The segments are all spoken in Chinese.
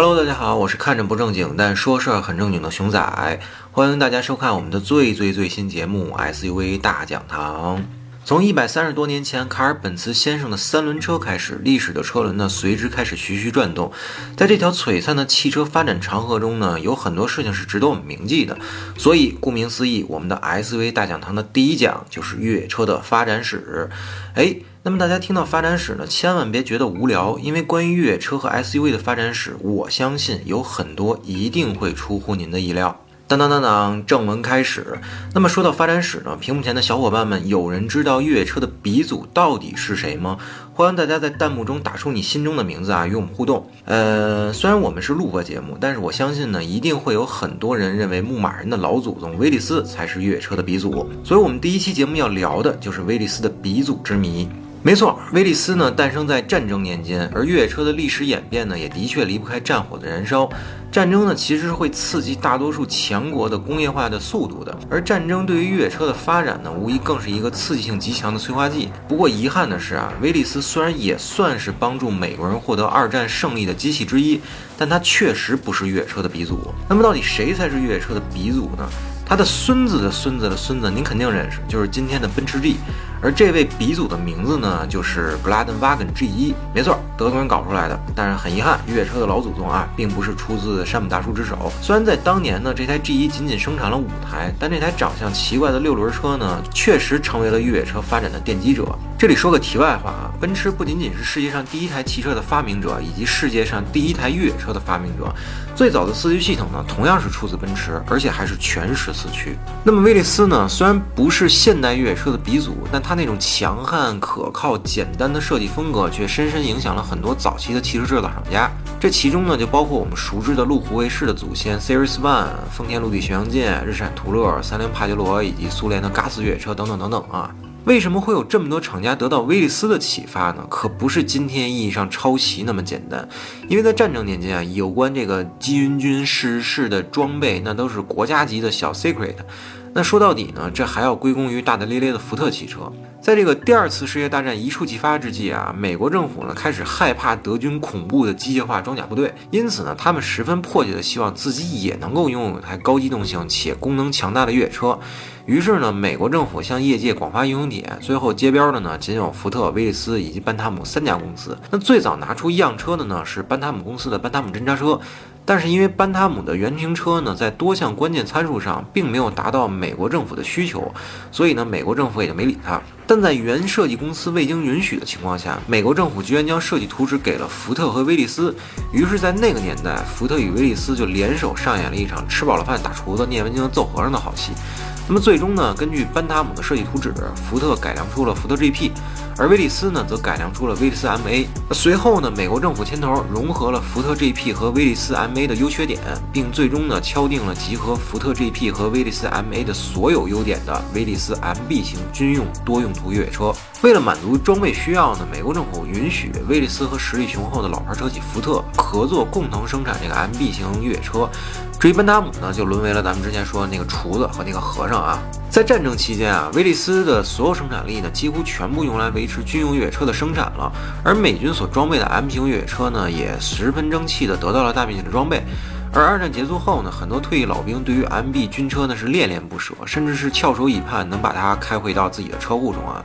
Hello，大家好，我是看着不正经但说事儿很正经的熊仔，欢迎大家收看我们的最最最新节目 SUV 大讲堂。从一百三十多年前卡尔本茨先生的三轮车开始，历史的车轮呢随之开始徐徐转动。在这条璀璨的汽车发展长河中呢，有很多事情是值得我们铭记的。所以，顾名思义，我们的 SUV 大讲堂的第一讲就是越野车的发展史。哎，那么大家听到发展史呢，千万别觉得无聊，因为关于越野车和 SUV 的发展史，我相信有很多一定会出乎您的意料。当当当当，正文开始。那么说到发展史呢，屏幕前的小伙伴们，有人知道越野车的鼻祖到底是谁吗？欢迎大家在弹幕中打出你心中的名字啊，与我们互动。呃，虽然我们是录播节目，但是我相信呢，一定会有很多人认为牧马人的老祖宗威利斯才是越野车的鼻祖。所以，我们第一期节目要聊的就是威利斯的鼻祖之谜。没错，威利斯呢诞生在战争年间，而越野车的历史演变呢，也的确离不开战火的燃烧。战争呢，其实是会刺激大多数强国的工业化的速度的，而战争对于越野车的发展呢，无疑更是一个刺激性极强的催化剂。不过遗憾的是啊，威利斯虽然也算是帮助美国人获得二战胜利的机器之一，但它确实不是越野车的鼻祖。那么到底谁才是越野车的鼻祖呢？他的孙子的孙子的孙子，您肯定认识，就是今天的奔驰 G。而这位鼻祖的名字呢，就是 Gladenwagen G1。没错，德国人搞出来的。但是很遗憾，越野车的老祖宗啊，并不是出自山姆大叔之手。虽然在当年呢，这台 G1 仅仅生产了五台，但这台长相奇怪的六轮车呢，确实成为了越野车发展的奠基者。这里说个题外话啊，奔驰不仅仅是世界上第一台汽车的发明者，以及世界上第一台越野车的发明者。最早的四驱系统呢，同样是出自奔驰，而且还是全时四驱。那么威利斯呢，虽然不是现代越野车的鼻祖，但它那种强悍、可靠、简单的设计风格，却深深影响了很多早期的汽车制造厂家。这其中呢，就包括我们熟知的路虎卫士的祖先 Series One、丰田陆地巡洋舰、日产途乐、三菱帕杰罗，以及苏联的嘎斯越野车等等等等啊。为什么会有这么多厂家得到威利斯的启发呢？可不是今天意义上抄袭那么简单，因为在战争年间啊，有关这个机云军式式的装备，那都是国家级的小 secret。那说到底呢，这还要归功于大大咧咧的福特汽车。在这个第二次世界大战一触即发之际啊，美国政府呢开始害怕德军恐怖的机械化装甲部队，因此呢，他们十分迫切的希望自己也能够拥有一台高机动性且功能强大的越野车。于是呢，美国政府向业界广发英雄帖，最后接标的呢仅有福特、威利斯以及班塔姆三家公司。那最早拿出样车的呢是班塔姆公司的班塔姆侦察车。但是因为班塔姆的原型车呢，在多项关键参数上并没有达到美国政府的需求，所以呢，美国政府也就没理他。但在原设计公司未经允许的情况下，美国政府居然将设计图纸给了福特和威利斯。于是，在那个年代，福特与威利斯就联手上演了一场吃饱了饭打厨子、念完经揍和尚的好戏。那么最终呢，根据班塔姆的设计图纸，福特改良出了福特 GP。而威利斯呢，则改良出了威利斯 MA。随后呢，美国政府牵头融合了福特 GP 和威利斯 MA 的优缺点，并最终呢，敲定了集合福特 GP 和威利斯 MA 的所有优点的威利斯 MB 型军用多用途越野车。为了满足装备需要呢，美国政府允许威利斯和实力雄厚的老牌车企福特合作，共同生产这个 MB 型越野车。至于班达姆呢，就沦为了咱们之前说的那个厨子和那个和尚啊。在战争期间啊，威利斯的所有生产力呢，几乎全部用来维持军用越野车的生产了。而美军所装备的 M 型越野车呢，也十分争气的得到了大面积的装备。而二战结束后呢，很多退役老兵对于 MB 军车呢是恋恋不舍，甚至是翘首以盼能把它开回到自己的车库中啊。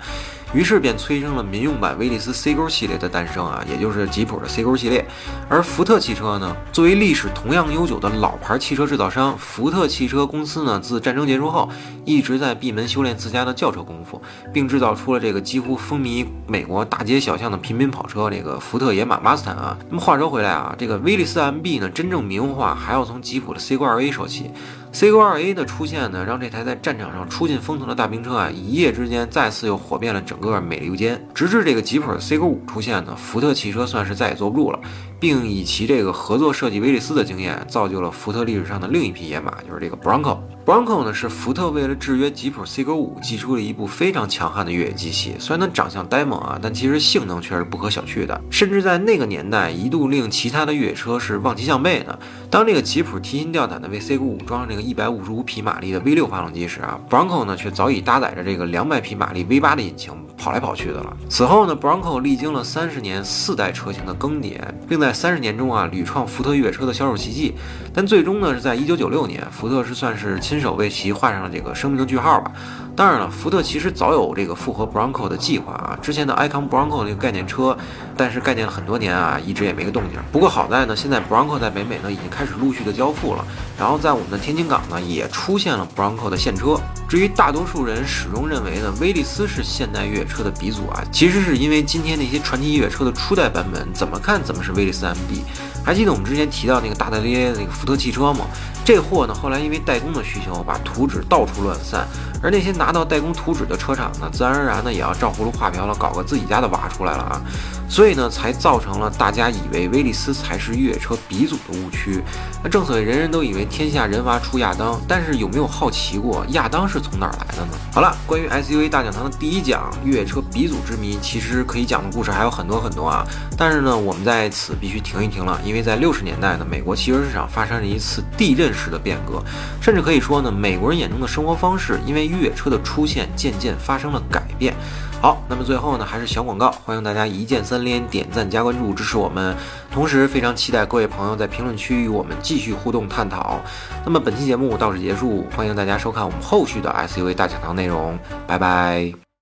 于是便催生了民用版威利斯 C 勾系列的诞生啊，也就是吉普的 C 勾系列。而福特汽车呢，作为历史同样悠久的老牌汽车制造商，福特汽车公司呢，自战争结束后一直在闭门修炼自家的轿车功夫，并制造出了这个几乎风靡美国大街小巷的平民跑车——这个福特野马 Mustang 啊。那么话说回来啊，这个威利斯 MB 呢，真正民用化还要从吉普的 C 勾 2A 说起。C 勾 2A 的出现呢，让这台在战场上出尽风头的大兵车啊，一夜之间再次又火遍了整个美利坚。直至这个吉普的 C 勾5出现呢，福特汽车算是再也坐不住了，并以其这个合作设计威利斯的经验，造就了福特历史上的另一匹野马，就是这个 Bronco。Bronco 呢是福特为了制约吉普 C 勾五，寄出了一部非常强悍的越野机器。虽然它长相呆萌啊，但其实性能却是不可小觑的，甚至在那个年代一度令其他的越野车是望其项背的。当这个吉普提心吊胆的为 C 勾五装上这个一百五十五匹马力的 V 六发动机时啊，Bronco 呢却早已搭载着这个两百匹马力 V 八的引擎跑来跑去的了。此后呢，Bronco 历经了三十年四代车型的更迭，并在三十年中啊屡创福特越野车的销售奇迹。但最终呢是在一九九六年，福特是算是亲手为其画上了这个生命的句号吧。当然了，福特其实早有这个复合 Bronco 的计划啊。之前的 Icon Bronco 这个概念车，但是概念了很多年啊，一直也没个动静。不过好在呢，现在 Bronco 在北美呢已经开始陆续的交付了，然后在我们的天津港呢也出现了 Bronco 的现车。至于大多数人始终认为呢，威利斯是现代越野车的鼻祖啊，其实是因为今天那些传奇越野车的初代版本怎么看怎么是威利斯 MB。还记得我们之前提到那个大大咧咧的那个福特汽车吗？这货呢后来因为代工的需求，把图纸到处乱散。而那些拿到代工图纸的车厂呢，自然而然呢也要照葫芦画瓢了，搞个自己家的娃出来了啊，所以呢才造成了大家以为威利斯才是越野车鼻祖的误区。那正所谓人人都以为天下人娃出亚当，但是有没有好奇过亚当是从哪儿来的呢？好了，关于 SUV 大讲堂的第一讲越野车鼻祖之谜，其实可以讲的故事还有很多很多啊。但是呢，我们在此必须停一停了，因为在六十年代呢，美国汽车市场发生了一次地震式的变革，甚至可以说呢，美国人眼中的生活方式因为越野车的出现渐渐发生了改变。好，那么最后呢，还是小广告，欢迎大家一键三连、点赞加关注支持我们。同时，非常期待各位朋友在评论区与我们继续互动探讨。那么本期节目到此结束，欢迎大家收看我们后续的 SUV 大讲堂内容，拜拜。